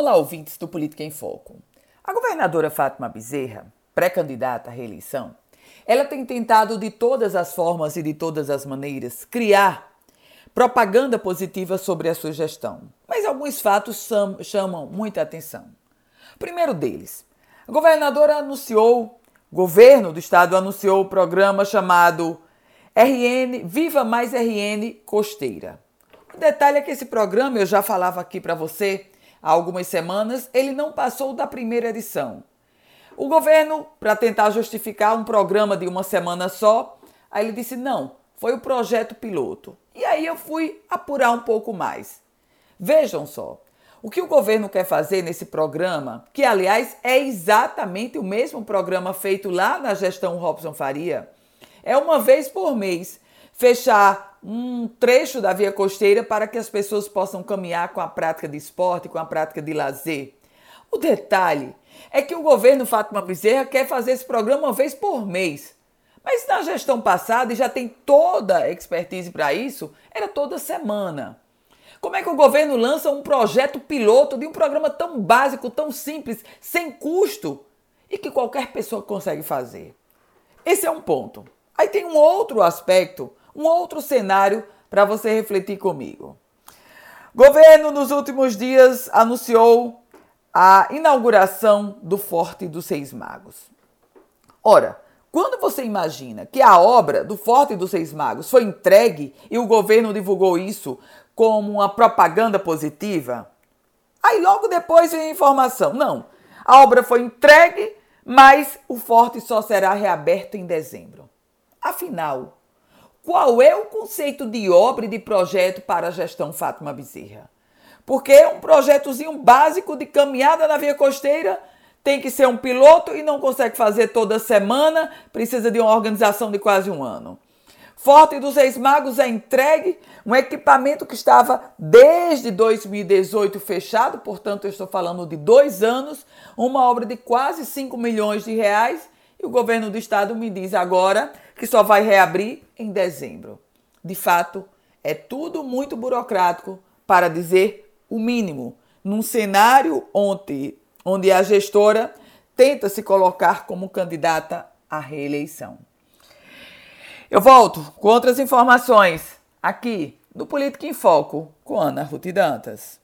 Olá, ouvintes do Política em Foco. A governadora Fátima Bezerra, pré-candidata à reeleição, ela tem tentado de todas as formas e de todas as maneiras criar propaganda positiva sobre a sua gestão. Mas alguns fatos chamam muita atenção. Primeiro deles, a governadora anunciou, o governo do estado anunciou o programa chamado RN Viva Mais RN Costeira. O detalhe é que esse programa, eu já falava aqui para você há algumas semanas, ele não passou da primeira edição. O governo, para tentar justificar um programa de uma semana só, aí ele disse: não, foi o projeto piloto. E aí eu fui apurar um pouco mais. Vejam só, o que o governo quer fazer nesse programa, que aliás é exatamente o mesmo programa feito lá na gestão Robson Faria, é uma vez por mês fechar um trecho da via costeira para que as pessoas possam caminhar com a prática de esporte, com a prática de lazer. O detalhe é que o governo Fátima Bezerra quer fazer esse programa uma vez por mês. Mas na gestão passada, e já tem toda a expertise para isso, era toda semana. Como é que o governo lança um projeto piloto de um programa tão básico, tão simples, sem custo e que qualquer pessoa consegue fazer? Esse é um ponto. Aí tem um outro aspecto, um outro cenário para você refletir comigo. Governo nos últimos dias anunciou a inauguração do Forte dos Seis Magos. Ora, quando você imagina que a obra do Forte dos Seis Magos foi entregue e o governo divulgou isso como uma propaganda positiva, aí logo depois vem a informação: não, a obra foi entregue, mas o forte só será reaberto em dezembro. Afinal, qual é o conceito de obra e de projeto para a gestão Fátima Bezerra? Porque um projetozinho básico de caminhada na via costeira tem que ser um piloto e não consegue fazer toda semana, precisa de uma organização de quase um ano. Forte dos Reis Magos é entregue, um equipamento que estava desde 2018 fechado, portanto, eu estou falando de dois anos, uma obra de quase 5 milhões de reais, e o governo do estado me diz agora que só vai reabrir em dezembro. De fato, é tudo muito burocrático, para dizer o mínimo, num cenário onde, onde a gestora tenta se colocar como candidata à reeleição. Eu volto com outras informações aqui no Política em Foco com Ana Ruth Dantas.